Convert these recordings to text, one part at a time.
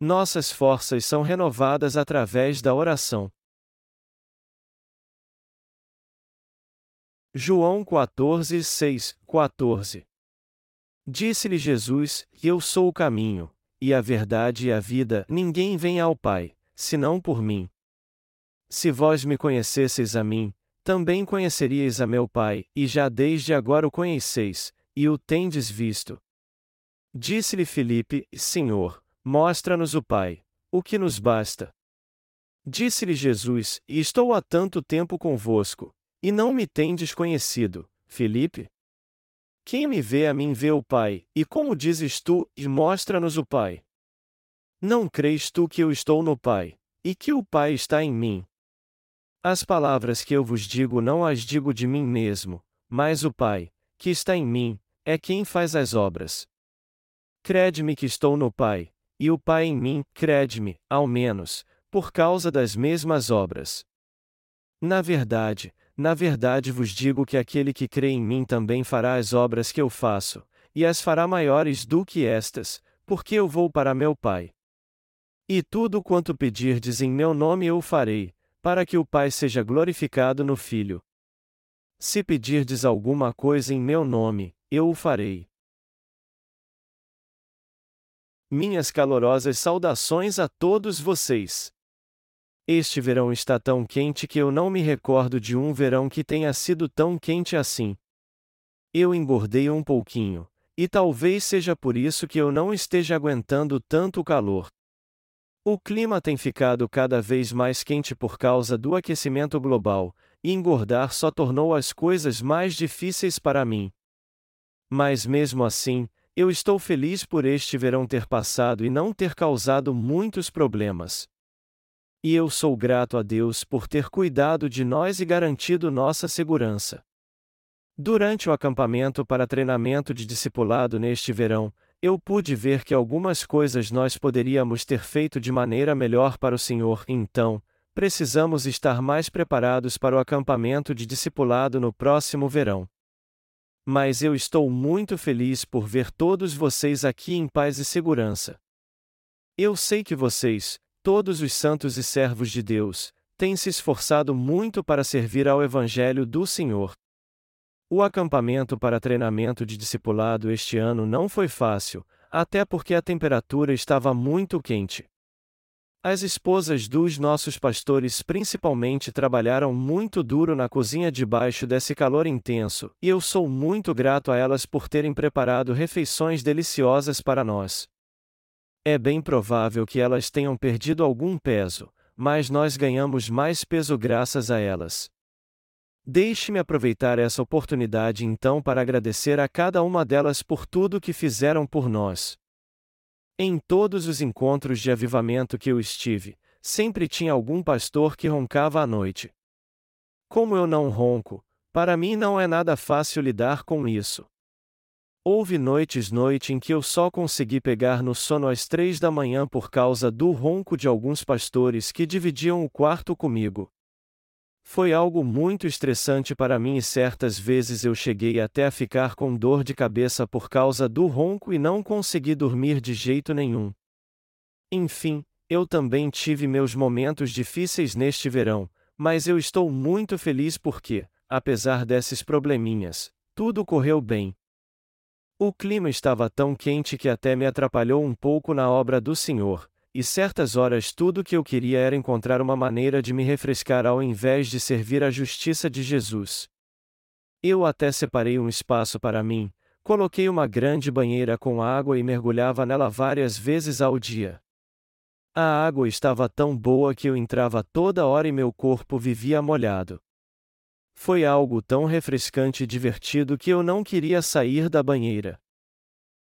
Nossas forças são renovadas através da oração. João 14, 6, 14 Disse-lhe Jesus: Eu sou o caminho, e a verdade e a vida, ninguém vem ao Pai, senão por mim. Se vós me conhecesseis a mim, também conheceríeis a meu Pai, e já desde agora o conheceis, e o tendes visto. Disse-lhe Filipe: Senhor, mostra-nos o Pai, o que nos basta. Disse-lhe Jesus: Estou há tanto tempo convosco, e não me tendes conhecido, Filipe? Quem me vê a mim vê o Pai, e como dizes tu, e mostra-nos o Pai? Não crês tu que eu estou no Pai, e que o Pai está em mim? As palavras que eu vos digo não as digo de mim mesmo, mas o Pai, que está em mim, é quem faz as obras. Crede-me que estou no Pai, e o Pai em mim, crede-me, ao menos, por causa das mesmas obras. Na verdade, na verdade vos digo que aquele que crê em mim também fará as obras que eu faço, e as fará maiores do que estas, porque eu vou para meu Pai. E tudo quanto pedirdes em meu nome eu farei, para que o Pai seja glorificado no Filho. Se pedirdes alguma coisa em meu nome, eu o farei. Minhas calorosas saudações a todos vocês. Este verão está tão quente que eu não me recordo de um verão que tenha sido tão quente assim. Eu engordei um pouquinho, e talvez seja por isso que eu não esteja aguentando tanto calor. O clima tem ficado cada vez mais quente por causa do aquecimento global, e engordar só tornou as coisas mais difíceis para mim. Mas mesmo assim, eu estou feliz por este verão ter passado e não ter causado muitos problemas. E eu sou grato a Deus por ter cuidado de nós e garantido nossa segurança. Durante o acampamento para treinamento de discipulado neste verão, eu pude ver que algumas coisas nós poderíamos ter feito de maneira melhor para o Senhor, então, precisamos estar mais preparados para o acampamento de discipulado no próximo verão. Mas eu estou muito feliz por ver todos vocês aqui em paz e segurança. Eu sei que vocês, todos os santos e servos de Deus, têm se esforçado muito para servir ao Evangelho do Senhor. O acampamento para treinamento de discipulado este ano não foi fácil, até porque a temperatura estava muito quente. As esposas dos nossos pastores principalmente trabalharam muito duro na cozinha debaixo desse calor intenso, e eu sou muito grato a elas por terem preparado refeições deliciosas para nós. É bem provável que elas tenham perdido algum peso, mas nós ganhamos mais peso graças a elas. Deixe-me aproveitar essa oportunidade então para agradecer a cada uma delas por tudo que fizeram por nós. Em todos os encontros de avivamento que eu estive, sempre tinha algum pastor que roncava à noite. Como eu não ronco, para mim não é nada fácil lidar com isso. Houve noites noite em que eu só consegui pegar no sono às três da manhã por causa do ronco de alguns pastores que dividiam o quarto comigo. Foi algo muito estressante para mim e certas vezes eu cheguei até a ficar com dor de cabeça por causa do ronco e não consegui dormir de jeito nenhum. Enfim, eu também tive meus momentos difíceis neste verão, mas eu estou muito feliz porque, apesar desses probleminhas, tudo correu bem. O clima estava tão quente que até me atrapalhou um pouco na obra do Senhor, e certas horas tudo que eu queria era encontrar uma maneira de me refrescar ao invés de servir à justiça de Jesus. Eu até separei um espaço para mim, coloquei uma grande banheira com água e mergulhava nela várias vezes ao dia. A água estava tão boa que eu entrava toda hora e meu corpo vivia molhado. Foi algo tão refrescante e divertido que eu não queria sair da banheira.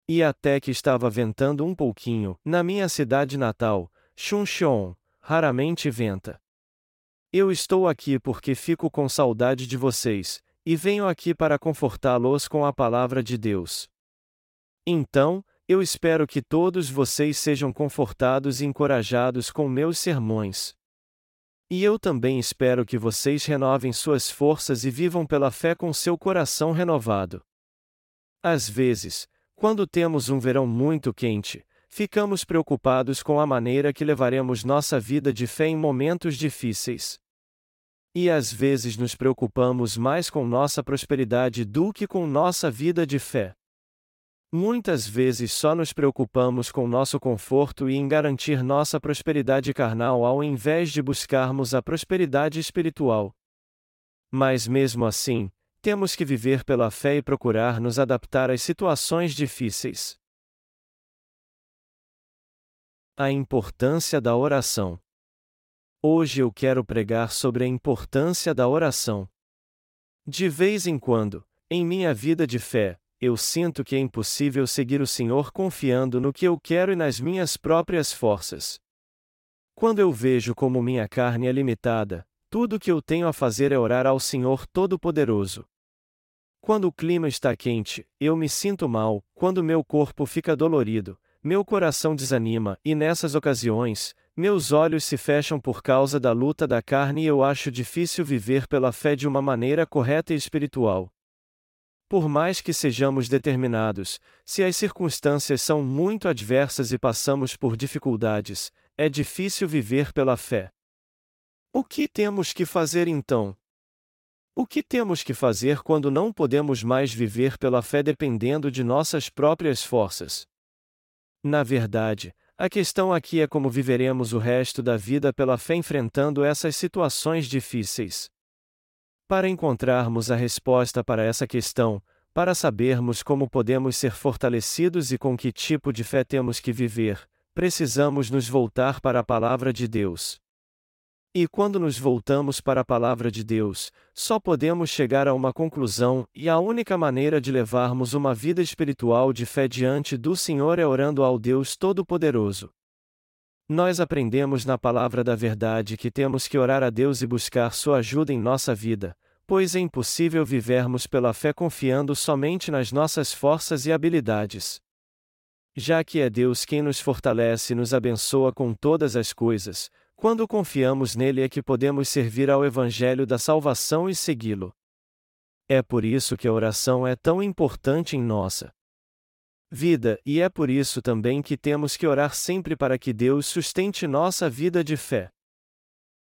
E até que estava ventando um pouquinho, na minha cidade natal, Chuncheon, raramente venta. Eu estou aqui porque fico com saudade de vocês, e venho aqui para confortá-los com a palavra de Deus. Então, eu espero que todos vocês sejam confortados e encorajados com meus sermões. E eu também espero que vocês renovem suas forças e vivam pela fé com seu coração renovado. Às vezes, quando temos um verão muito quente, ficamos preocupados com a maneira que levaremos nossa vida de fé em momentos difíceis. E às vezes nos preocupamos mais com nossa prosperidade do que com nossa vida de fé. Muitas vezes só nos preocupamos com nosso conforto e em garantir nossa prosperidade carnal ao invés de buscarmos a prosperidade espiritual. Mas mesmo assim, temos que viver pela fé e procurar nos adaptar às situações difíceis. A importância da oração. Hoje eu quero pregar sobre a importância da oração. De vez em quando, em minha vida de fé, eu sinto que é impossível seguir o Senhor confiando no que eu quero e nas minhas próprias forças. Quando eu vejo como minha carne é limitada, tudo o que eu tenho a fazer é orar ao Senhor Todo-Poderoso. Quando o clima está quente, eu me sinto mal, quando meu corpo fica dolorido, meu coração desanima, e nessas ocasiões, meus olhos se fecham por causa da luta da carne e eu acho difícil viver pela fé de uma maneira correta e espiritual. Por mais que sejamos determinados, se as circunstâncias são muito adversas e passamos por dificuldades, é difícil viver pela fé. O que temos que fazer então? O que temos que fazer quando não podemos mais viver pela fé dependendo de nossas próprias forças? Na verdade, a questão aqui é como viveremos o resto da vida pela fé enfrentando essas situações difíceis. Para encontrarmos a resposta para essa questão, para sabermos como podemos ser fortalecidos e com que tipo de fé temos que viver, precisamos nos voltar para a Palavra de Deus. E quando nos voltamos para a Palavra de Deus, só podemos chegar a uma conclusão, e a única maneira de levarmos uma vida espiritual de fé diante do Senhor é orando ao Deus Todo-Poderoso. Nós aprendemos na Palavra da Verdade que temos que orar a Deus e buscar Sua ajuda em nossa vida, pois é impossível vivermos pela fé confiando somente nas nossas forças e habilidades. Já que é Deus quem nos fortalece e nos abençoa com todas as coisas, quando confiamos nele é que podemos servir ao Evangelho da salvação e segui-lo. É por isso que a oração é tão importante em nossa vida, e é por isso também que temos que orar sempre para que Deus sustente nossa vida de fé.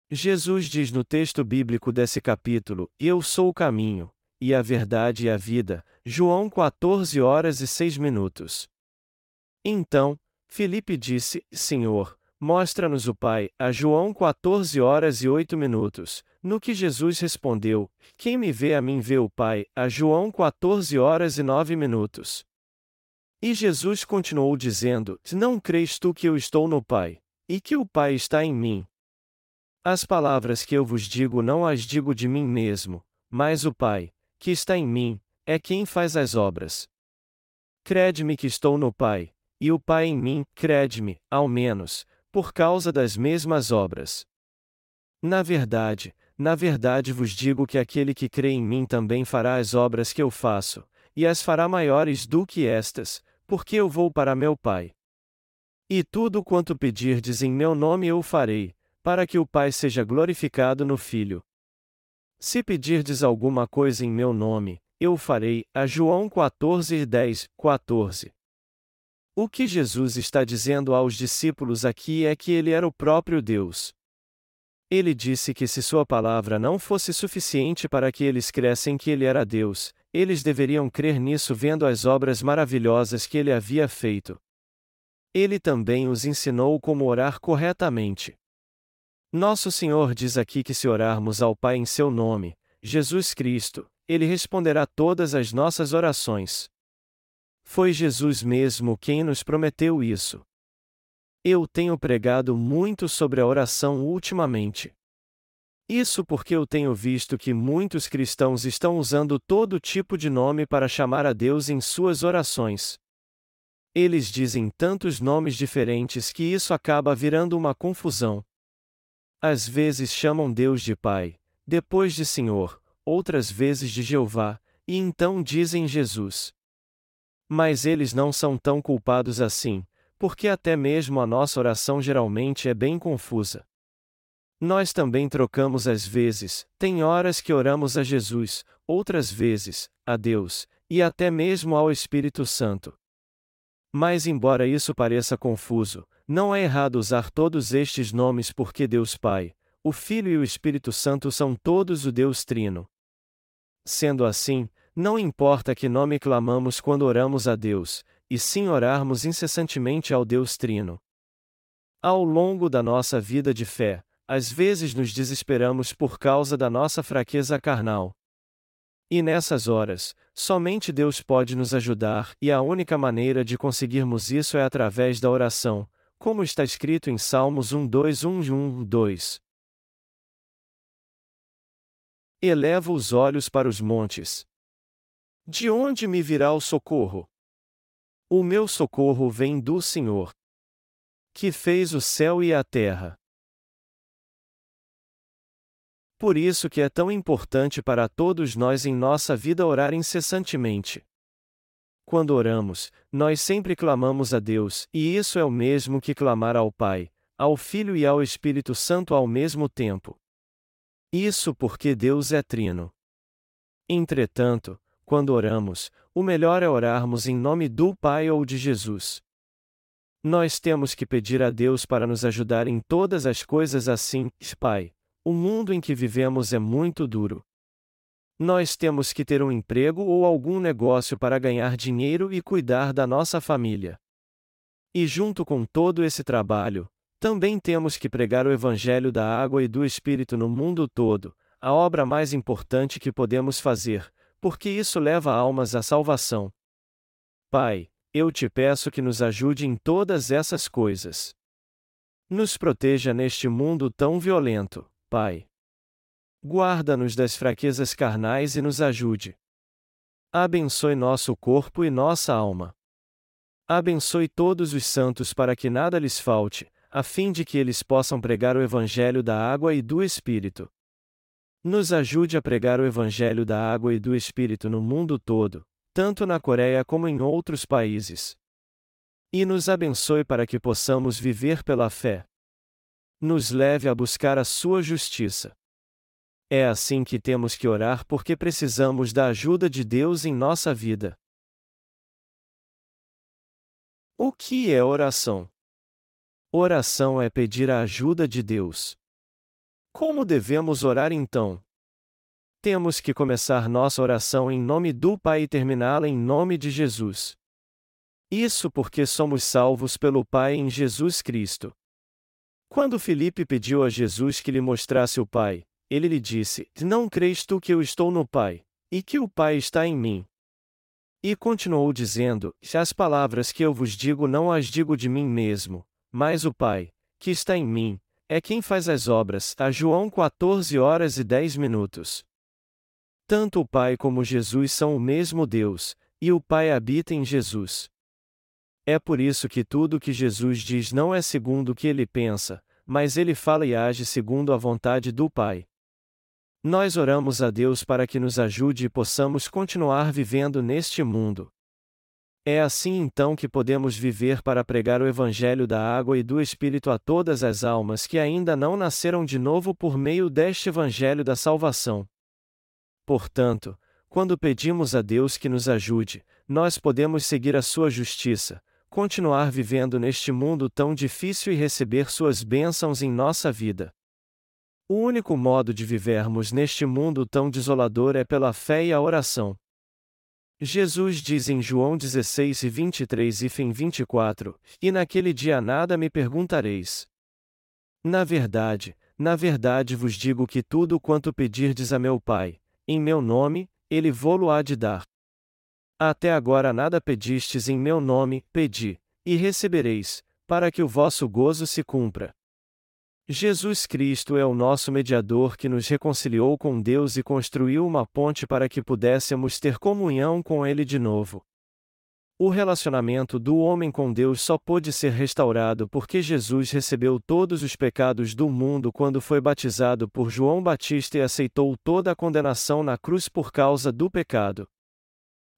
Jesus diz no texto bíblico desse capítulo: Eu sou o caminho, e a verdade e a vida. João 14 horas e 6 minutos. Então, Filipe disse: Senhor, mostra-nos o Pai, a João 14 horas e 8 minutos. No que Jesus respondeu: Quem me vê a mim vê o Pai, a João 14 horas e 9 minutos. E Jesus continuou dizendo: Não crês tu que eu estou no Pai, e que o Pai está em mim, as palavras que eu vos digo não as digo de mim mesmo, mas o Pai, que está em mim, é quem faz as obras. Crede-me que estou no Pai, e o Pai em mim, crede-me, ao menos, por causa das mesmas obras. Na verdade, na verdade vos digo que aquele que crê em mim também fará as obras que eu faço, e as fará maiores do que estas, porque eu vou para meu Pai. E tudo quanto pedirdes em meu nome eu farei, para que o Pai seja glorificado no Filho. Se pedirdes alguma coisa em meu nome, eu farei. A João 14 10, 14. O que Jesus está dizendo aos discípulos aqui é que ele era o próprio Deus. Ele disse que se sua palavra não fosse suficiente para que eles crescem que ele era Deus, eles deveriam crer nisso vendo as obras maravilhosas que ele havia feito. Ele também os ensinou como orar corretamente. Nosso Senhor diz aqui que se orarmos ao Pai em seu nome, Jesus Cristo, ele responderá todas as nossas orações. Foi Jesus mesmo quem nos prometeu isso. Eu tenho pregado muito sobre a oração ultimamente. Isso porque eu tenho visto que muitos cristãos estão usando todo tipo de nome para chamar a Deus em suas orações. Eles dizem tantos nomes diferentes que isso acaba virando uma confusão. Às vezes chamam Deus de Pai, depois de Senhor, outras vezes de Jeová, e então dizem Jesus. Mas eles não são tão culpados assim, porque até mesmo a nossa oração geralmente é bem confusa. Nós também trocamos às vezes, tem horas que oramos a Jesus, outras vezes, a Deus, e até mesmo ao Espírito Santo. Mas, embora isso pareça confuso, não é errado usar todos estes nomes porque Deus Pai, o Filho e o Espírito Santo são todos o Deus Trino. Sendo assim, não importa que nome clamamos quando oramos a Deus, e sim orarmos incessantemente ao Deus Trino. Ao longo da nossa vida de fé, às vezes nos desesperamos por causa da nossa fraqueza carnal. E nessas horas, somente Deus pode nos ajudar, e a única maneira de conseguirmos isso é através da oração, como está escrito em Salmos 1, 2, 1, 1, 2. Elevo os olhos para os montes. De onde me virá o socorro? O meu socorro vem do Senhor, que fez o céu e a terra. Por isso que é tão importante para todos nós em nossa vida orar incessantemente. Quando oramos, nós sempre clamamos a Deus, e isso é o mesmo que clamar ao Pai, ao Filho e ao Espírito Santo ao mesmo tempo. Isso porque Deus é trino. Entretanto, quando oramos, o melhor é orarmos em nome do Pai ou de Jesus. Nós temos que pedir a Deus para nos ajudar em todas as coisas assim, Pai. O mundo em que vivemos é muito duro. Nós temos que ter um emprego ou algum negócio para ganhar dinheiro e cuidar da nossa família. E junto com todo esse trabalho, também temos que pregar o Evangelho da água e do Espírito no mundo todo, a obra mais importante que podemos fazer, porque isso leva almas à salvação. Pai, eu te peço que nos ajude em todas essas coisas. Nos proteja neste mundo tão violento. Pai. Guarda-nos das fraquezas carnais e nos ajude. Abençoe nosso corpo e nossa alma. Abençoe todos os santos para que nada lhes falte, a fim de que eles possam pregar o Evangelho da água e do Espírito. Nos ajude a pregar o Evangelho da água e do Espírito no mundo todo, tanto na Coreia como em outros países. E nos abençoe para que possamos viver pela fé, nos leve a buscar a sua justiça. É assim que temos que orar porque precisamos da ajuda de Deus em nossa vida. O que é oração? Oração é pedir a ajuda de Deus. Como devemos orar então? Temos que começar nossa oração em nome do Pai e terminá-la em nome de Jesus. Isso porque somos salvos pelo Pai em Jesus Cristo. Quando Felipe pediu a Jesus que lhe mostrasse o Pai, ele lhe disse: Não crês tu que eu estou no Pai, e que o Pai está em mim? E continuou dizendo: As palavras que eu vos digo não as digo de mim mesmo, mas o Pai, que está em mim, é quem faz as obras. A João 14 horas e 10 minutos. Tanto o Pai como Jesus são o mesmo Deus, e o Pai habita em Jesus. É por isso que tudo o que Jesus diz não é segundo o que ele pensa, mas ele fala e age segundo a vontade do Pai. Nós oramos a Deus para que nos ajude e possamos continuar vivendo neste mundo. É assim então que podemos viver para pregar o Evangelho da água e do Espírito a todas as almas que ainda não nasceram de novo por meio deste Evangelho da salvação. Portanto, quando pedimos a Deus que nos ajude, nós podemos seguir a sua justiça, continuar vivendo neste mundo tão difícil e receber suas bênçãos em nossa vida. O único modo de vivermos neste mundo tão desolador é pela fé e a oração. Jesus diz em João 16 e 23 e fim 24: E naquele dia nada me perguntareis. Na verdade, na verdade vos digo que tudo quanto pedirdes a meu Pai, em meu nome, ele vô-lo há de dar. Até agora nada pedistes em meu nome, pedi, e recebereis, para que o vosso gozo se cumpra. Jesus Cristo é o nosso mediador que nos reconciliou com Deus e construiu uma ponte para que pudéssemos ter comunhão com Ele de novo. O relacionamento do homem com Deus só pôde ser restaurado porque Jesus recebeu todos os pecados do mundo quando foi batizado por João Batista e aceitou toda a condenação na cruz por causa do pecado.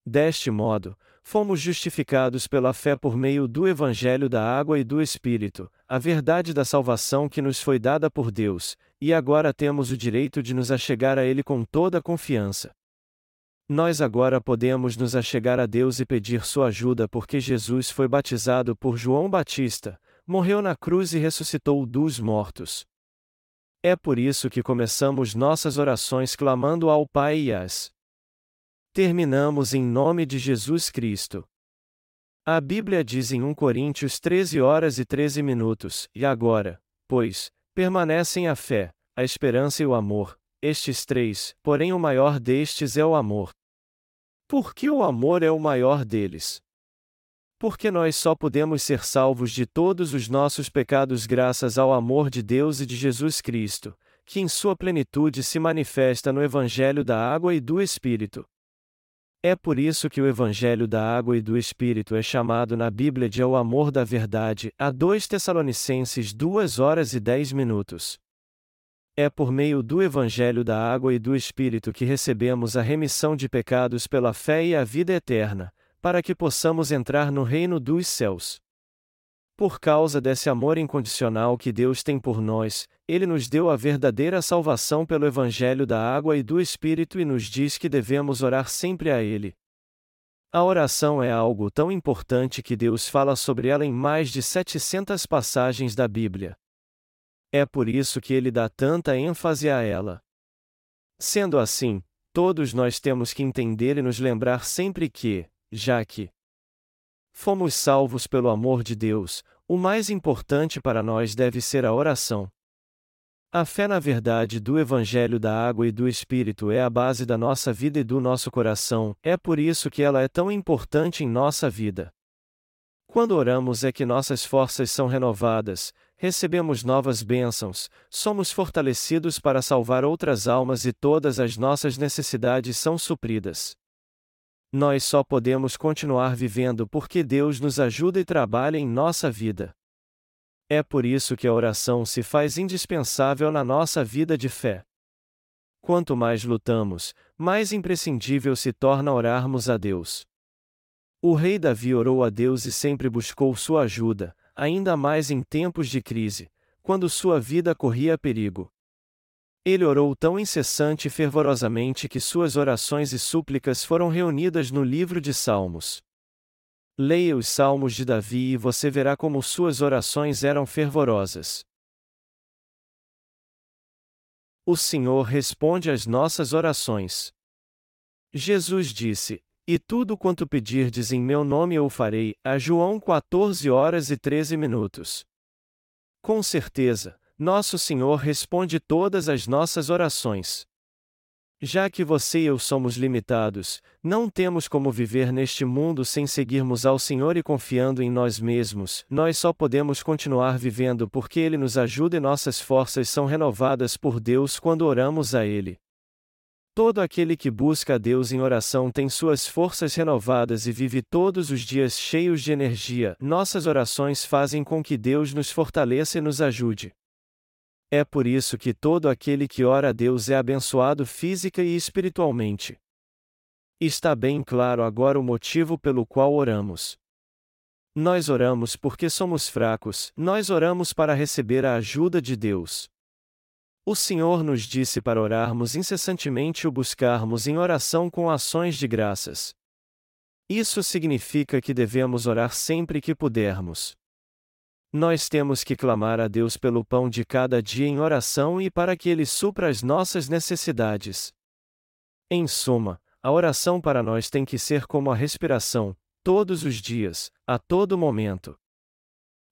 Deste modo, fomos justificados pela fé por meio do Evangelho da Água e do Espírito, a verdade da salvação que nos foi dada por Deus, e agora temos o direito de nos achegar a Ele com toda a confiança. Nós agora podemos nos achegar a Deus e pedir sua ajuda porque Jesus foi batizado por João Batista, morreu na cruz e ressuscitou dos mortos. É por isso que começamos nossas orações clamando ao Pai e as terminamos em nome de Jesus Cristo. A Bíblia diz em 1 Coríntios 13 horas e 13 minutos, e agora, pois, permanecem a fé, a esperança e o amor, estes três, porém o maior destes é o amor. Porque o amor é o maior deles. Porque nós só podemos ser salvos de todos os nossos pecados graças ao amor de Deus e de Jesus Cristo, que em sua plenitude se manifesta no Evangelho da Água e do Espírito. É por isso que o Evangelho da Água e do Espírito é chamado na Bíblia de o amor da verdade, a 2 Tessalonicenses 2 horas e 10 minutos. É por meio do Evangelho da Água e do Espírito que recebemos a remissão de pecados pela fé e a vida eterna, para que possamos entrar no reino dos céus. Por causa desse amor incondicional que Deus tem por nós, Ele nos deu a verdadeira salvação pelo Evangelho da Água e do Espírito e nos diz que devemos orar sempre a Ele. A oração é algo tão importante que Deus fala sobre ela em mais de 700 passagens da Bíblia. É por isso que ele dá tanta ênfase a ela. Sendo assim, todos nós temos que entender e nos lembrar sempre que, já que fomos salvos pelo amor de Deus, o mais importante para nós deve ser a oração. A fé na verdade do Evangelho da Água e do Espírito é a base da nossa vida e do nosso coração, é por isso que ela é tão importante em nossa vida. Quando oramos é que nossas forças são renovadas, recebemos novas bênçãos, somos fortalecidos para salvar outras almas e todas as nossas necessidades são supridas. Nós só podemos continuar vivendo porque Deus nos ajuda e trabalha em nossa vida. É por isso que a oração se faz indispensável na nossa vida de fé. Quanto mais lutamos, mais imprescindível se torna orarmos a Deus. O rei Davi orou a Deus e sempre buscou sua ajuda, ainda mais em tempos de crise, quando sua vida corria perigo. Ele orou tão incessante e fervorosamente que suas orações e súplicas foram reunidas no livro de Salmos. Leia os Salmos de Davi e você verá como suas orações eram fervorosas. O Senhor responde às nossas orações. Jesus disse: e tudo quanto pedirdes em meu nome eu farei. A João 14 horas e 13 minutos. Com certeza, nosso Senhor responde todas as nossas orações. Já que você e eu somos limitados, não temos como viver neste mundo sem seguirmos ao Senhor e confiando em nós mesmos, nós só podemos continuar vivendo porque Ele nos ajuda e nossas forças são renovadas por Deus quando oramos a Ele. Todo aquele que busca a Deus em oração tem suas forças renovadas e vive todos os dias cheios de energia. Nossas orações fazem com que Deus nos fortaleça e nos ajude. É por isso que todo aquele que ora a Deus é abençoado física e espiritualmente. Está bem claro agora o motivo pelo qual oramos. Nós oramos porque somos fracos, nós oramos para receber a ajuda de Deus. O Senhor nos disse para orarmos incessantemente e o buscarmos em oração com ações de graças. Isso significa que devemos orar sempre que pudermos. Nós temos que clamar a Deus pelo pão de cada dia em oração e para que Ele supra as nossas necessidades. Em suma, a oração para nós tem que ser como a respiração, todos os dias, a todo momento.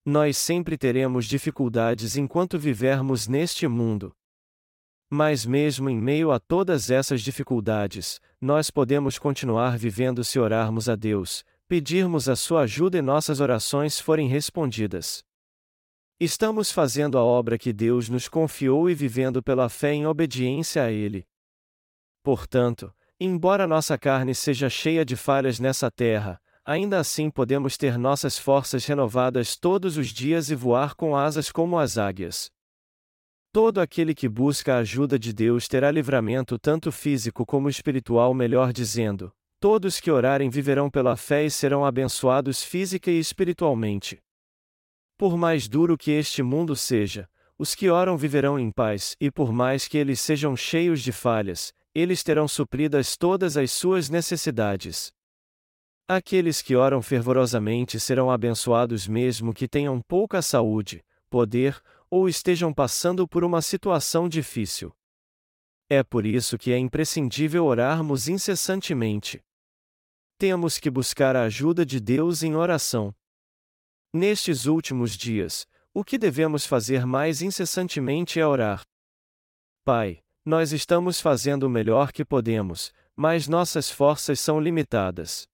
Nós sempre teremos dificuldades enquanto vivermos neste mundo, mas mesmo em meio a todas essas dificuldades, nós podemos continuar vivendo se orarmos a Deus, pedirmos a sua ajuda e nossas orações forem respondidas. Estamos fazendo a obra que Deus nos confiou e vivendo pela fé em obediência a Ele. Portanto, embora nossa carne seja cheia de falhas nessa terra, ainda assim podemos ter nossas forças renovadas todos os dias e voar com asas como as águias. Todo aquele que busca a ajuda de Deus terá livramento tanto físico como espiritual, melhor dizendo, todos que orarem viverão pela fé e serão abençoados física e espiritualmente. Por mais duro que este mundo seja, os que oram viverão em paz, e por mais que eles sejam cheios de falhas, eles terão supridas todas as suas necessidades. Aqueles que oram fervorosamente serão abençoados mesmo que tenham pouca saúde, poder, ou estejam passando por uma situação difícil. É por isso que é imprescindível orarmos incessantemente. Temos que buscar a ajuda de Deus em oração. Nestes últimos dias, o que devemos fazer mais incessantemente é orar. Pai, nós estamos fazendo o melhor que podemos, mas nossas forças são limitadas.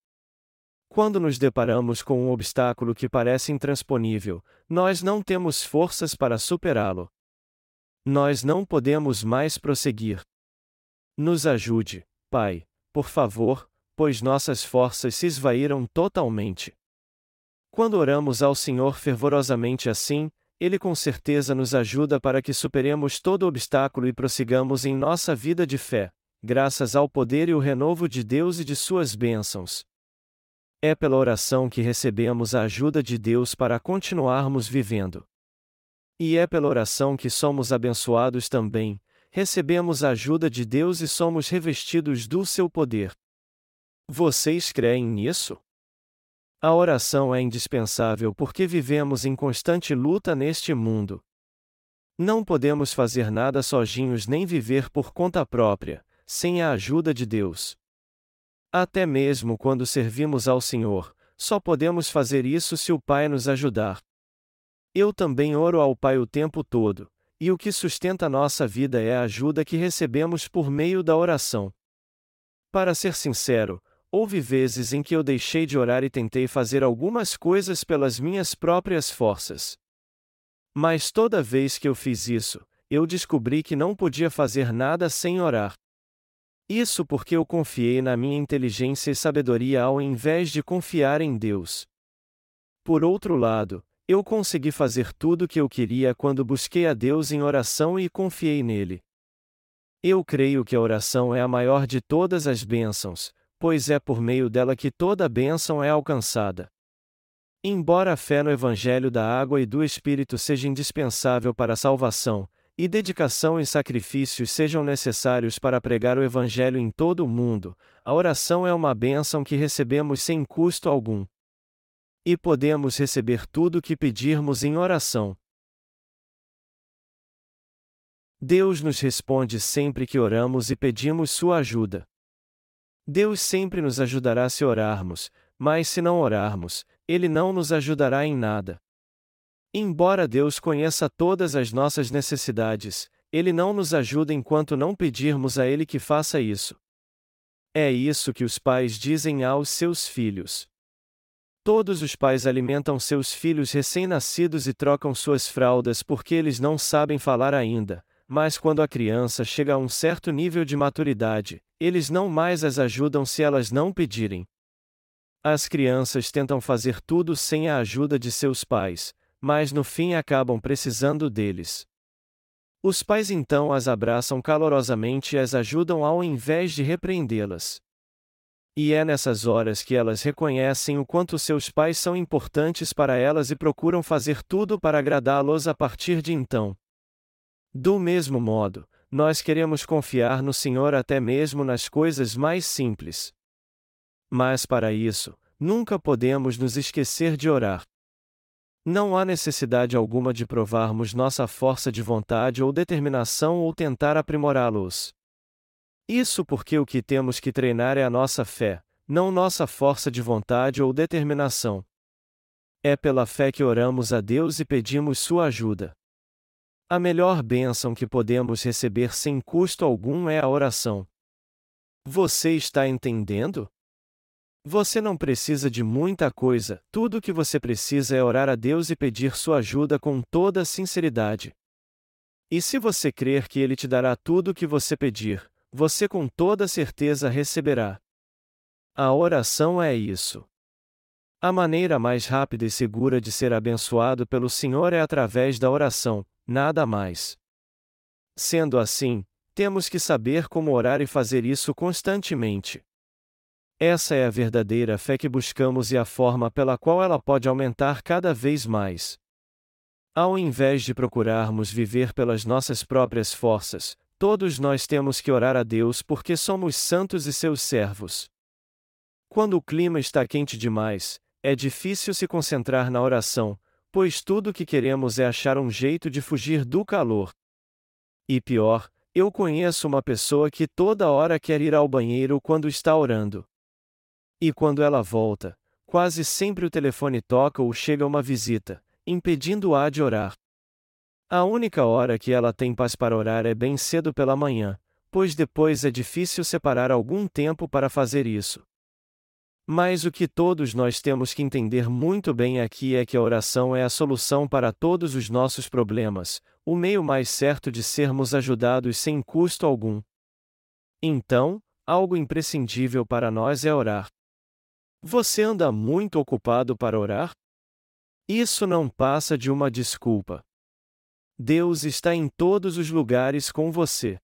Quando nos deparamos com um obstáculo que parece intransponível, nós não temos forças para superá-lo. Nós não podemos mais prosseguir. Nos ajude, Pai, por favor, pois nossas forças se esvaíram totalmente. Quando oramos ao Senhor fervorosamente assim, Ele com certeza nos ajuda para que superemos todo obstáculo e prossigamos em nossa vida de fé, graças ao poder e o renovo de Deus e de Suas bênçãos. É pela oração que recebemos a ajuda de Deus para continuarmos vivendo. E é pela oração que somos abençoados também, recebemos a ajuda de Deus e somos revestidos do seu poder. Vocês creem nisso? A oração é indispensável porque vivemos em constante luta neste mundo. Não podemos fazer nada sozinhos nem viver por conta própria, sem a ajuda de Deus. Até mesmo quando servimos ao Senhor, só podemos fazer isso se o Pai nos ajudar. Eu também oro ao Pai o tempo todo, e o que sustenta nossa vida é a ajuda que recebemos por meio da oração. Para ser sincero, houve vezes em que eu deixei de orar e tentei fazer algumas coisas pelas minhas próprias forças. Mas toda vez que eu fiz isso, eu descobri que não podia fazer nada sem orar. Isso porque eu confiei na minha inteligência e sabedoria ao invés de confiar em Deus. Por outro lado, eu consegui fazer tudo o que eu queria quando busquei a Deus em oração e confiei nele. Eu creio que a oração é a maior de todas as bênçãos, pois é por meio dela que toda bênção é alcançada. Embora a fé no Evangelho da água e do Espírito seja indispensável para a salvação, e dedicação e sacrifícios sejam necessários para pregar o Evangelho em todo o mundo, a oração é uma bênção que recebemos sem custo algum e podemos receber tudo o que pedirmos em oração. Deus nos responde sempre que oramos e pedimos sua ajuda. Deus sempre nos ajudará se orarmos, mas se não orarmos, Ele não nos ajudará em nada. Embora Deus conheça todas as nossas necessidades, Ele não nos ajuda enquanto não pedirmos a Ele que faça isso. É isso que os pais dizem aos seus filhos. Todos os pais alimentam seus filhos recém-nascidos e trocam suas fraldas porque eles não sabem falar ainda, mas quando a criança chega a um certo nível de maturidade, eles não mais as ajudam se elas não pedirem. As crianças tentam fazer tudo sem a ajuda de seus pais, mas no fim acabam precisando deles. Os pais então as abraçam calorosamente e as ajudam ao invés de repreendê-las. E é nessas horas que elas reconhecem o quanto seus pais são importantes para elas e procuram fazer tudo para agradá-los a partir de então. Do mesmo modo, nós queremos confiar no Senhor até mesmo nas coisas mais simples. Mas para isso, nunca podemos nos esquecer de orar. Não há necessidade alguma de provarmos nossa força de vontade ou determinação ou tentar aprimorá-los. Isso porque o que temos que treinar é a nossa fé, não nossa força de vontade ou determinação. É pela fé que oramos a Deus e pedimos sua ajuda. A melhor bênção que podemos receber sem custo algum é a oração. Você está entendendo? Você não precisa de muita coisa, tudo o que você precisa é orar a Deus e pedir sua ajuda com toda sinceridade. E se você crer que Ele te dará tudo o que você pedir, você com toda certeza receberá. A oração é isso. A maneira mais rápida e segura de ser abençoado pelo Senhor é através da oração, nada mais. Sendo assim, temos que saber como orar e fazer isso constantemente. Essa é a verdadeira fé que buscamos e a forma pela qual ela pode aumentar cada vez mais. Ao invés de procurarmos viver pelas nossas próprias forças, todos nós temos que orar a Deus porque somos santos e seus servos. Quando o clima está quente demais, é difícil se concentrar na oração, pois tudo o que queremos é achar um jeito de fugir do calor. E pior, eu conheço uma pessoa que toda hora quer ir ao banheiro quando está orando. E quando ela volta, quase sempre o telefone toca ou chega uma visita, impedindo-a de orar. A única hora que ela tem paz para orar é bem cedo pela manhã, pois depois é difícil separar algum tempo para fazer isso. Mas o que todos nós temos que entender muito bem aqui é que a oração é a solução para todos os nossos problemas, o meio mais certo de sermos ajudados sem custo algum. Então, algo imprescindível para nós é orar. Você anda muito ocupado para orar? Isso não passa de uma desculpa. Deus está em todos os lugares com você.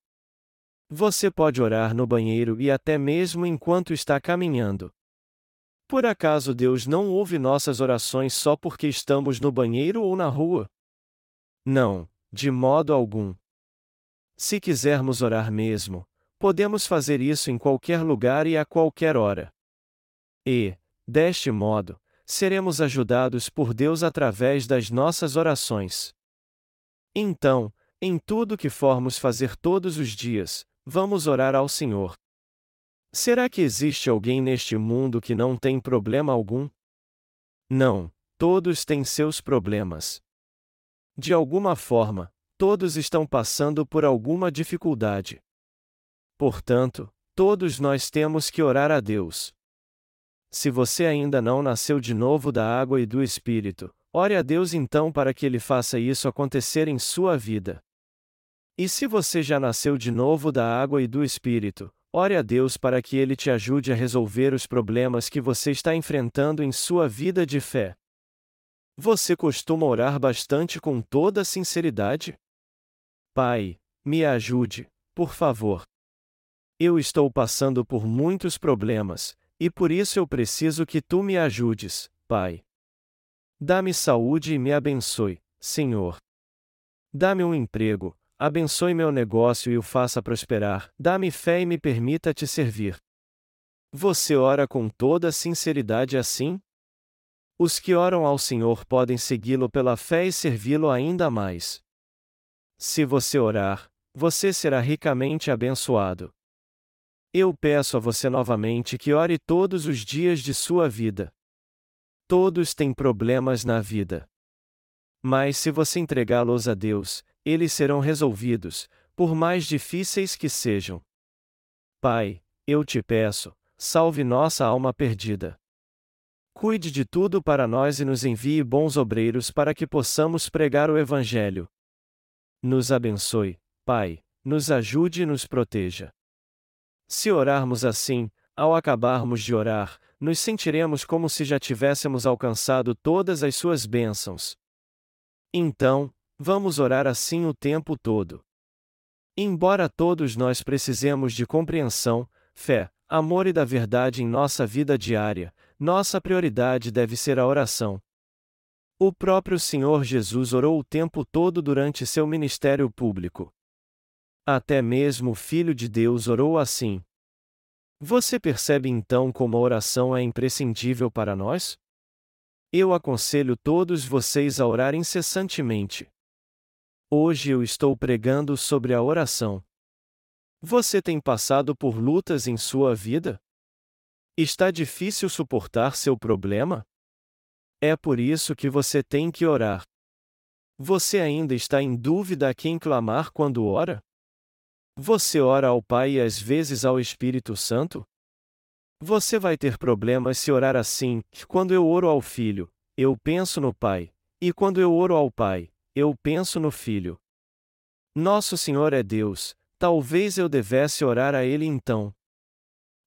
Você pode orar no banheiro e até mesmo enquanto está caminhando. Por acaso Deus não ouve nossas orações só porque estamos no banheiro ou na rua? Não, de modo algum. Se quisermos orar mesmo, podemos fazer isso em qualquer lugar e a qualquer hora. E, deste modo, seremos ajudados por Deus através das nossas orações. Então, em tudo que formos fazer todos os dias, vamos orar ao Senhor. Será que existe alguém neste mundo que não tem problema algum? Não, todos têm seus problemas. De alguma forma, todos estão passando por alguma dificuldade. Portanto, todos nós temos que orar a Deus. Se você ainda não nasceu de novo da água e do Espírito, ore a Deus então para que Ele faça isso acontecer em sua vida. E se você já nasceu de novo da água e do Espírito, Ore a Deus para que Ele te ajude a resolver os problemas que você está enfrentando em sua vida de fé. Você costuma orar bastante com toda sinceridade? Pai, me ajude, por favor. Eu estou passando por muitos problemas, e por isso eu preciso que tu me ajudes, Pai. Dá-me saúde e me abençoe, Senhor. Dá-me um emprego, Abençoe meu negócio e o faça prosperar, dá-me fé e me permita te servir. Você ora com toda sinceridade assim? Os que oram ao Senhor podem segui-lo pela fé e servi-lo ainda mais. Se você orar, você será ricamente abençoado. Eu peço a você novamente que ore todos os dias de sua vida. Todos têm problemas na vida. Mas se você entregá-los a Deus, eles serão resolvidos, por mais difíceis que sejam. Pai, eu te peço, salve nossa alma perdida. Cuide de tudo para nós e nos envie bons obreiros para que possamos pregar o Evangelho. Nos abençoe, Pai, nos ajude e nos proteja. Se orarmos assim, ao acabarmos de orar, nos sentiremos como se já tivéssemos alcançado todas as suas bênçãos. Então, Vamos orar assim o tempo todo. Embora todos nós precisemos de compreensão, fé, amor e da verdade em nossa vida diária, nossa prioridade deve ser a oração. O próprio Senhor Jesus orou o tempo todo durante seu ministério público. Até mesmo o Filho de Deus orou assim. Você percebe então como a oração é imprescindível para nós? Eu aconselho todos vocês a orar incessantemente. Hoje eu estou pregando sobre a oração. Você tem passado por lutas em sua vida? Está difícil suportar seu problema? É por isso que você tem que orar. Você ainda está em dúvida a quem clamar quando ora? Você ora ao Pai e às vezes ao Espírito Santo? Você vai ter problemas se orar assim, quando eu oro ao Filho, eu penso no Pai, e quando eu oro ao Pai, eu penso no Filho. Nosso Senhor é Deus, talvez eu devesse orar a Ele então.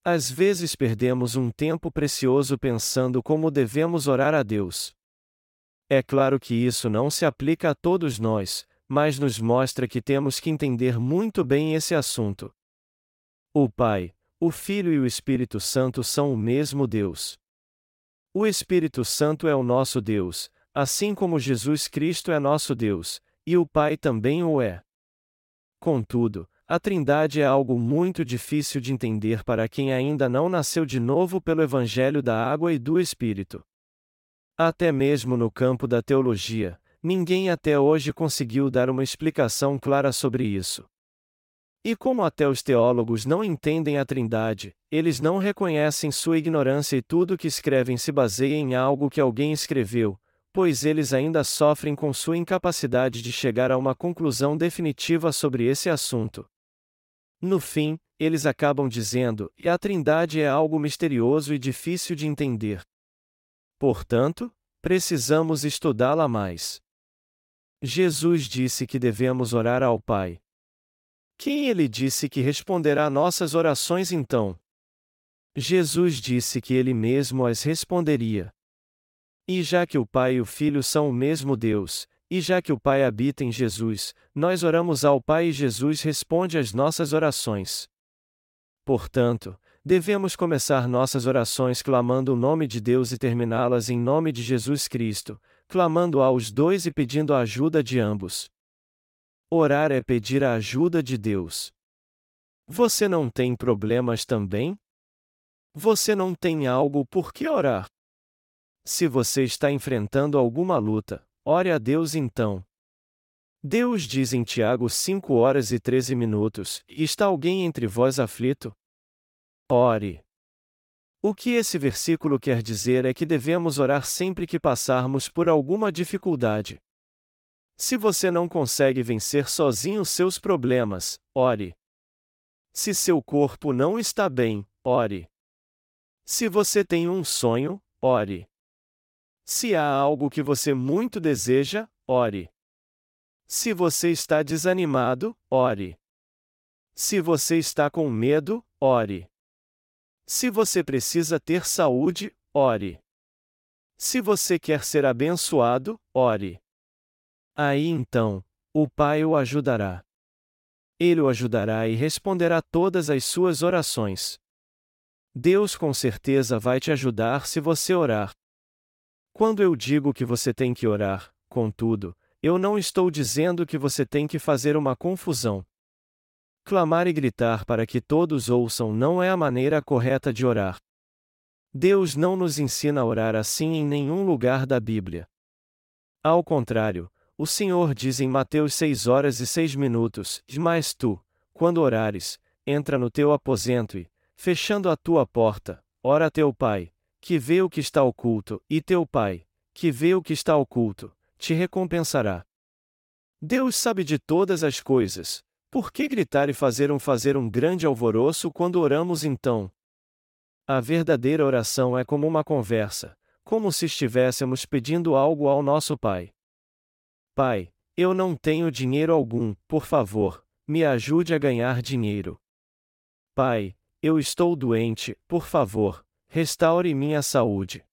Às vezes perdemos um tempo precioso pensando como devemos orar a Deus. É claro que isso não se aplica a todos nós, mas nos mostra que temos que entender muito bem esse assunto. O Pai, o Filho e o Espírito Santo são o mesmo Deus. O Espírito Santo é o nosso Deus, Assim como Jesus Cristo é nosso Deus, e o Pai também o é. Contudo, a Trindade é algo muito difícil de entender para quem ainda não nasceu de novo pelo Evangelho da Água e do Espírito. Até mesmo no campo da teologia, ninguém até hoje conseguiu dar uma explicação clara sobre isso. E como até os teólogos não entendem a Trindade, eles não reconhecem sua ignorância e tudo que escrevem se baseia em algo que alguém escreveu, pois eles ainda sofrem com sua incapacidade de chegar a uma conclusão definitiva sobre esse assunto. No fim, eles acabam dizendo: e a Trindade é algo misterioso e difícil de entender. Portanto, precisamos estudá-la mais. Jesus disse que devemos orar ao Pai. Quem ele disse que responderá nossas orações então? Jesus disse que ele mesmo as responderia. E já que o Pai e o Filho são o mesmo Deus, e já que o Pai habita em Jesus, nós oramos ao Pai e Jesus responde às nossas orações. Portanto, devemos começar nossas orações clamando o nome de Deus e terminá-las em nome de Jesus Cristo, clamando aos dois e pedindo a ajuda de ambos. Orar é pedir a ajuda de Deus. Você não tem problemas também? Você não tem algo por que orar? Se você está enfrentando alguma luta, ore a Deus então. Deus diz em Tiago 5 horas e 13 minutos: Está alguém entre vós aflito? Ore. O que esse versículo quer dizer é que devemos orar sempre que passarmos por alguma dificuldade. Se você não consegue vencer sozinho seus problemas, ore. Se seu corpo não está bem, ore. Se você tem um sonho, ore. Se há algo que você muito deseja, ore. Se você está desanimado, ore. Se você está com medo, ore. Se você precisa ter saúde, ore. Se você quer ser abençoado, ore. Aí então, o Pai o ajudará. Ele o ajudará e responderá todas as suas orações. Deus com certeza vai te ajudar se você orar. Quando eu digo que você tem que orar, contudo, eu não estou dizendo que você tem que fazer uma confusão. Clamar e gritar para que todos ouçam não é a maneira correta de orar. Deus não nos ensina a orar assim em nenhum lugar da Bíblia. Ao contrário, o Senhor diz em Mateus 6 horas e 6 minutos: Mas tu, quando orares, entra no teu aposento e, fechando a tua porta, ora a teu Pai, que vê o que está oculto, e teu Pai, que vê o que está oculto, te recompensará. Deus sabe de todas as coisas, por que gritar e fazer um fazer um grande alvoroço quando oramos então? A verdadeira oração é como uma conversa, como se estivéssemos pedindo algo ao nosso Pai. Pai, eu não tenho dinheiro algum, por favor, me ajude a ganhar dinheiro. Pai, eu estou doente, por favor, restaure minha saúde.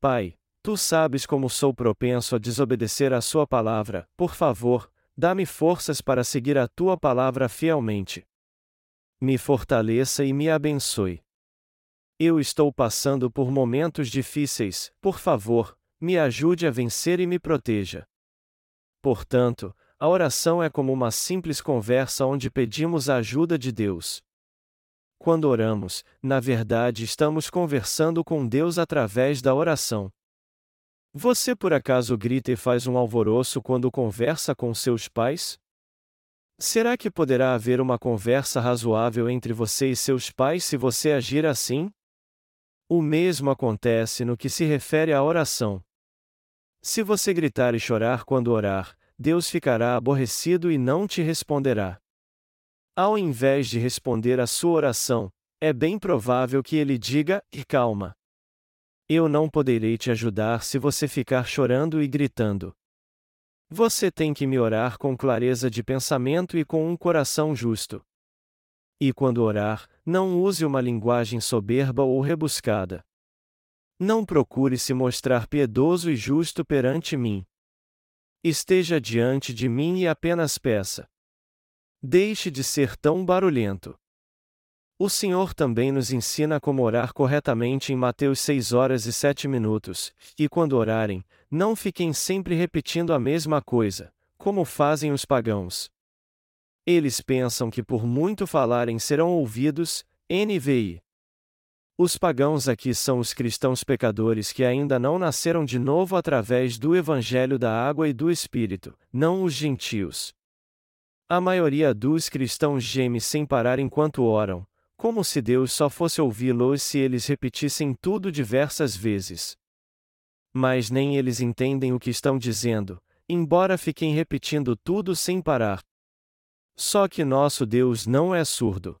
Pai, tu sabes como sou propenso a desobedecer a Sua palavra, por favor, Dá-me forças para seguir a tua palavra fielmente. Me fortaleça e me abençoe. Eu estou passando por momentos difíceis, por favor, me ajude a vencer e me proteja. Portanto, a oração é como uma simples conversa onde pedimos a ajuda de Deus. Quando oramos, na verdade estamos conversando com Deus através da oração. Você por acaso grita e faz um alvoroço quando conversa com seus pais? Será que poderá haver uma conversa razoável entre você e seus pais se você agir assim? O mesmo acontece no que se refere à oração. Se você gritar e chorar quando orar, Deus ficará aborrecido e não te responderá. Ao invés de responder à sua oração, é bem provável que ele diga: e calma. Eu não poderei te ajudar se você ficar chorando e gritando. Você tem que me orar com clareza de pensamento e com um coração justo. E quando orar, não use uma linguagem soberba ou rebuscada. Não procure se mostrar piedoso e justo perante mim. Esteja diante de mim e apenas peça. Deixe de ser tão barulhento. O Senhor também nos ensina como orar corretamente em Mateus 6 horas e 7 minutos, e quando orarem, não fiquem sempre repetindo a mesma coisa, como fazem os pagãos. Eles pensam que por muito falarem serão ouvidos, NVI. Os pagãos aqui são os cristãos pecadores que ainda não nasceram de novo através do Evangelho da Água e do Espírito, não os gentios. A maioria dos cristãos geme sem parar enquanto oram, como se Deus só fosse ouvi-los se eles repetissem tudo diversas vezes. Mas nem eles entendem o que estão dizendo, embora fiquem repetindo tudo sem parar. Só que nosso Deus não é surdo.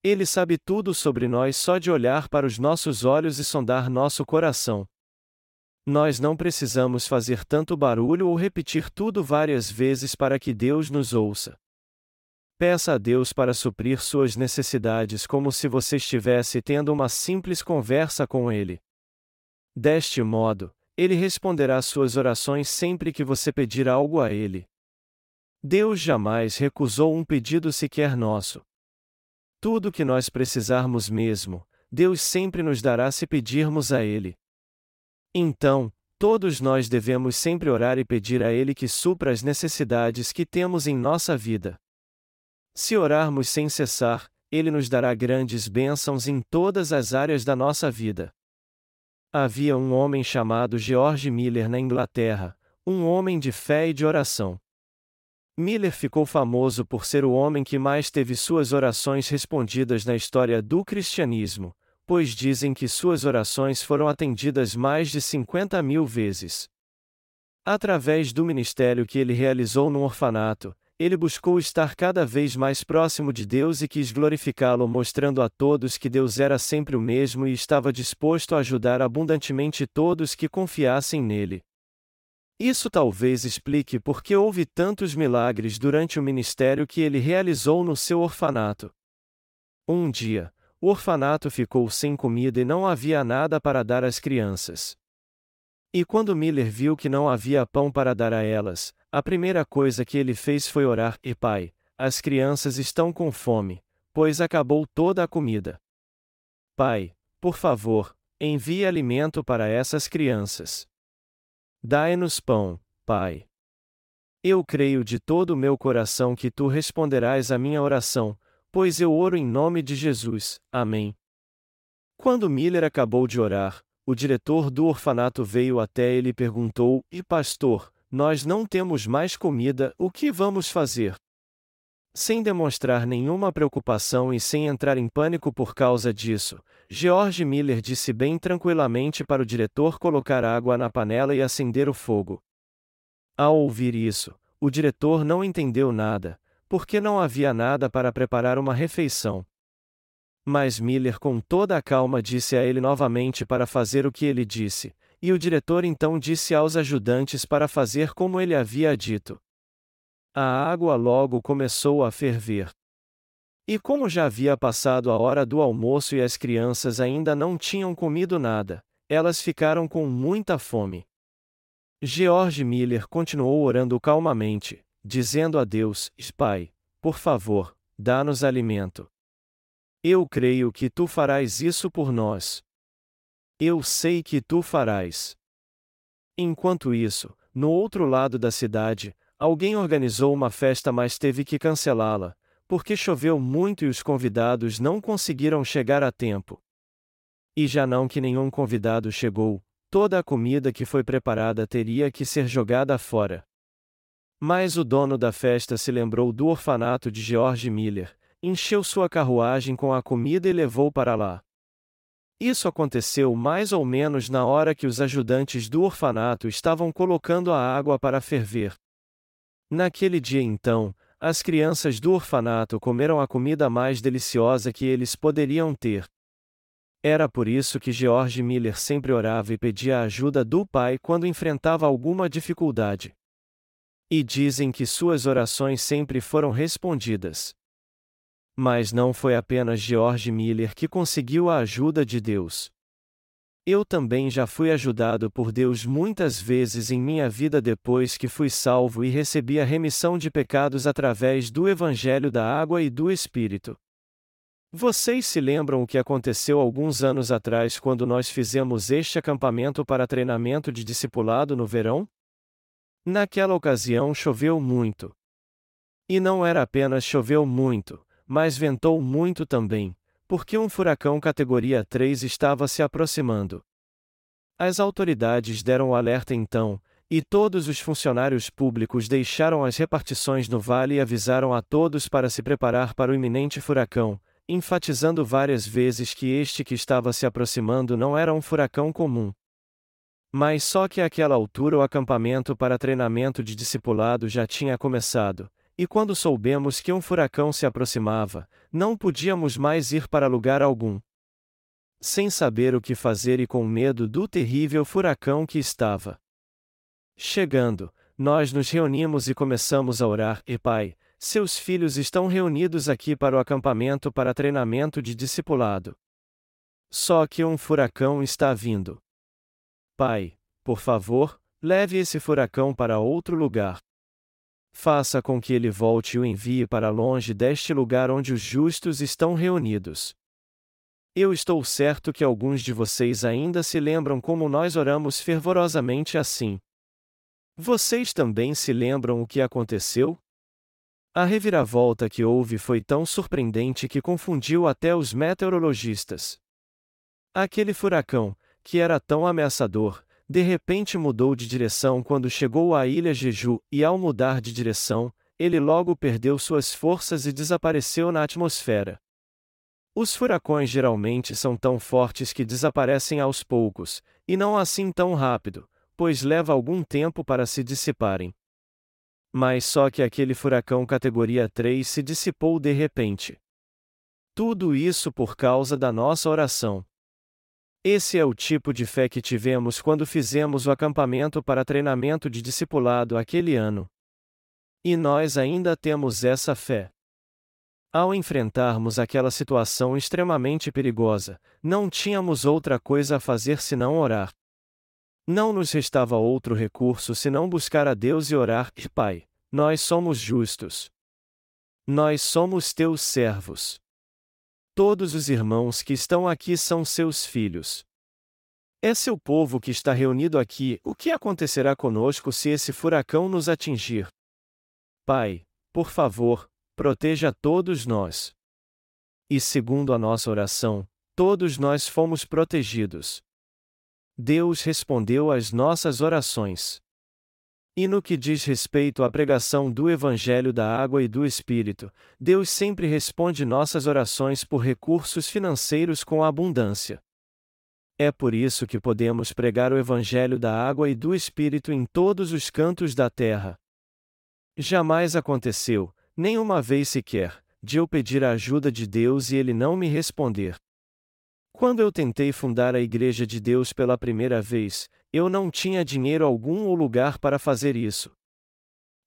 Ele sabe tudo sobre nós só de olhar para os nossos olhos e sondar nosso coração. Nós não precisamos fazer tanto barulho ou repetir tudo várias vezes para que Deus nos ouça. Peça a Deus para suprir suas necessidades como se você estivesse tendo uma simples conversa com Ele. Deste modo, Ele responderá suas orações sempre que você pedir algo a Ele. Deus jamais recusou um pedido sequer nosso. Tudo que nós precisarmos mesmo, Deus sempre nos dará se pedirmos a Ele. Então, todos nós devemos sempre orar e pedir a Ele que supra as necessidades que temos em nossa vida. Se orarmos sem cessar, Ele nos dará grandes bênçãos em todas as áreas da nossa vida. Havia um homem chamado George Miller na Inglaterra, um homem de fé e de oração. Miller ficou famoso por ser o homem que mais teve suas orações respondidas na história do cristianismo, pois dizem que suas orações foram atendidas mais de 50 mil vezes. Através do ministério que ele realizou no orfanato, ele buscou estar cada vez mais próximo de Deus e quis glorificá-lo, mostrando a todos que Deus era sempre o mesmo e estava disposto a ajudar abundantemente todos que confiassem nele. Isso talvez explique por que houve tantos milagres durante o ministério que ele realizou no seu orfanato. Um dia, o orfanato ficou sem comida e não havia nada para dar às crianças. E quando Miller viu que não havia pão para dar a elas, a primeira coisa que ele fez foi orar: E pai, as crianças estão com fome, pois acabou toda a comida. Pai, por favor, envie alimento para essas crianças. Dai-nos pão, Pai. Eu creio de todo o meu coração que tu responderás à minha oração, pois eu oro em nome de Jesus. Amém. Quando Miller acabou de orar, o diretor do orfanato veio até ele e perguntou: E pastor, nós não temos mais comida, o que vamos fazer? Sem demonstrar nenhuma preocupação e sem entrar em pânico por causa disso, George Miller disse bem tranquilamente para o diretor colocar água na panela e acender o fogo. Ao ouvir isso, o diretor não entendeu nada, porque não havia nada para preparar uma refeição. Mas Miller, com toda a calma, disse a ele novamente para fazer o que ele disse, e o diretor então disse aos ajudantes para fazer como ele havia dito. A água logo começou a ferver. E como já havia passado a hora do almoço e as crianças ainda não tinham comido nada, elas ficaram com muita fome. George Miller continuou orando calmamente, dizendo a Deus: Pai, por favor, dá-nos alimento. Eu creio que tu farás isso por nós. Eu sei que tu farás. Enquanto isso, no outro lado da cidade, Alguém organizou uma festa, mas teve que cancelá-la, porque choveu muito e os convidados não conseguiram chegar a tempo. E já não que nenhum convidado chegou, toda a comida que foi preparada teria que ser jogada fora. Mas o dono da festa se lembrou do orfanato de George Miller, encheu sua carruagem com a comida e levou para lá. Isso aconteceu mais ou menos na hora que os ajudantes do orfanato estavam colocando a água para ferver. Naquele dia então, as crianças do orfanato comeram a comida mais deliciosa que eles poderiam ter. Era por isso que George Miller sempre orava e pedia a ajuda do pai quando enfrentava alguma dificuldade. E dizem que suas orações sempre foram respondidas. Mas não foi apenas George Miller que conseguiu a ajuda de Deus. Eu também já fui ajudado por Deus muitas vezes em minha vida depois que fui salvo e recebi a remissão de pecados através do Evangelho da Água e do Espírito. Vocês se lembram o que aconteceu alguns anos atrás quando nós fizemos este acampamento para treinamento de discipulado no verão? Naquela ocasião choveu muito. E não era apenas choveu muito, mas ventou muito também, porque um furacão categoria 3 estava se aproximando. As autoridades deram o alerta então, e todos os funcionários públicos deixaram as repartições no vale e avisaram a todos para se preparar para o iminente furacão, enfatizando várias vezes que este que estava se aproximando não era um furacão comum. Mas só que àquela altura o acampamento para treinamento de discipulado já tinha começado, e quando soubemos que um furacão se aproximava, não podíamos mais ir para lugar algum. Sem saber o que fazer e com medo do terrível furacão que estava Chegando, nós nos reunimos e começamos a orar, e Pai, seus filhos estão reunidos aqui para o acampamento para treinamento de discipulado. Só que um furacão está vindo. Pai, por favor, leve esse furacão para outro lugar. Faça com que ele volte e o envie para longe deste lugar onde os justos estão reunidos. Eu estou certo que alguns de vocês ainda se lembram como nós oramos fervorosamente assim. Vocês também se lembram o que aconteceu? A reviravolta que houve foi tão surpreendente que confundiu até os meteorologistas. Aquele furacão, que era tão ameaçador, de repente mudou de direção quando chegou à ilha Jeju, e ao mudar de direção, ele logo perdeu suas forças e desapareceu na atmosfera. Os furacões geralmente são tão fortes que desaparecem aos poucos, e não assim tão rápido, pois leva algum tempo para se dissiparem. Mas só que aquele furacão categoria 3 se dissipou de repente. Tudo isso por causa da nossa oração. Esse é o tipo de fé que tivemos quando fizemos o acampamento para treinamento de discipulado aquele ano. E nós ainda temos essa fé. Ao enfrentarmos aquela situação extremamente perigosa, não tínhamos outra coisa a fazer senão orar. Não nos restava outro recurso senão buscar a Deus e orar, Pai, nós somos justos. Nós somos teus servos. Todos os irmãos que estão aqui são seus filhos. É seu povo que está reunido aqui, o que acontecerá conosco se esse furacão nos atingir? Pai, por favor, proteja todos nós. E segundo a nossa oração, todos nós fomos protegidos. Deus respondeu às nossas orações. E no que diz respeito à pregação do Evangelho da Água e do Espírito, Deus sempre responde nossas orações por recursos financeiros com abundância. É por isso que podemos pregar o Evangelho da Água e do Espírito em todos os cantos da terra. Jamais aconteceu, nenhuma vez sequer, de eu pedir a ajuda de Deus e ele não me responder. Quando eu tentei fundar a Igreja de Deus pela primeira vez, eu não tinha dinheiro algum ou lugar para fazer isso.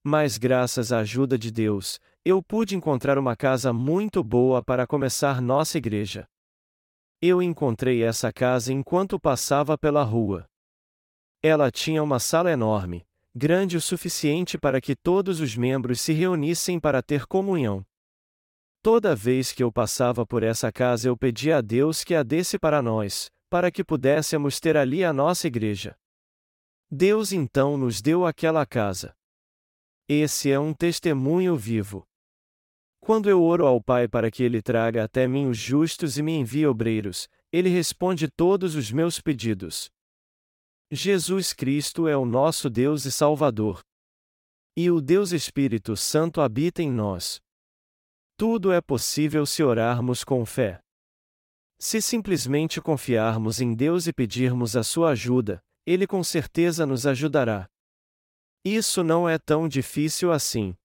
Mas, graças à ajuda de Deus, eu pude encontrar uma casa muito boa para começar nossa igreja. Eu encontrei essa casa enquanto passava pela rua. Ela tinha uma sala enorme, grande o suficiente para que todos os membros se reunissem para ter comunhão. Toda vez que eu passava por essa casa eu pedia a Deus que a desse para nós, para que pudéssemos ter ali a nossa igreja. Deus então nos deu aquela casa. Esse é um testemunho vivo. Quando eu oro ao Pai para que Ele traga até mim os justos e me envie obreiros, Ele responde todos os meus pedidos. Jesus Cristo é o nosso Deus e Salvador. E o Deus Espírito Santo habita em nós. Tudo é possível se orarmos com fé. Se simplesmente confiarmos em Deus e pedirmos a sua ajuda, Ele com certeza nos ajudará. Isso não é tão difícil assim.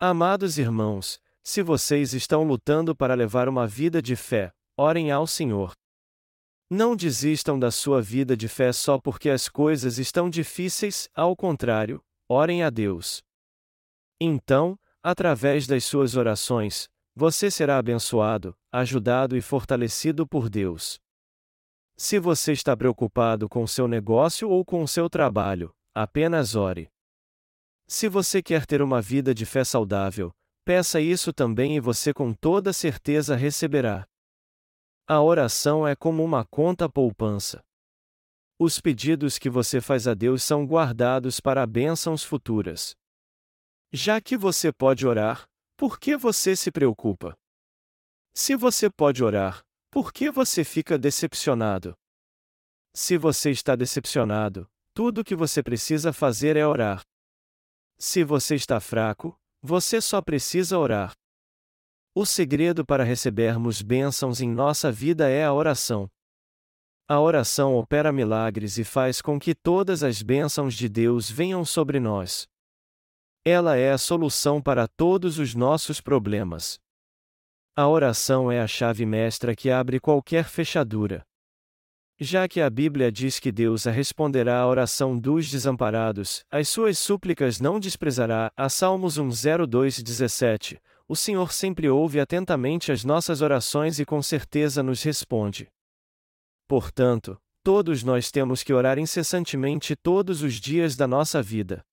Amados irmãos, se vocês estão lutando para levar uma vida de fé, orem ao Senhor. Não desistam da sua vida de fé só porque as coisas estão difíceis, ao contrário, orem a Deus. Então, Através das suas orações, você será abençoado, ajudado e fortalecido por Deus. Se você está preocupado com seu negócio ou com seu trabalho, apenas ore. Se você quer ter uma vida de fé saudável, peça isso também e você com toda certeza receberá. A oração é como uma conta poupança. Os pedidos que você faz a Deus são guardados para bênçãos futuras. Já que você pode orar, por que você se preocupa? Se você pode orar, por que você fica decepcionado? Se você está decepcionado, tudo o que você precisa fazer é orar. Se você está fraco, você só precisa orar. O segredo para recebermos bênçãos em nossa vida é a oração. A oração opera milagres e faz com que todas as bênçãos de Deus venham sobre nós. Ela é a solução para todos os nossos problemas. A oração é a chave mestra que abre qualquer fechadura. Já que a Bíblia diz que Deus responderá à oração dos desamparados, as suas súplicas não desprezará, a Salmos 102:17. O Senhor sempre ouve atentamente as nossas orações e com certeza nos responde. Portanto, todos nós temos que orar incessantemente todos os dias da nossa vida.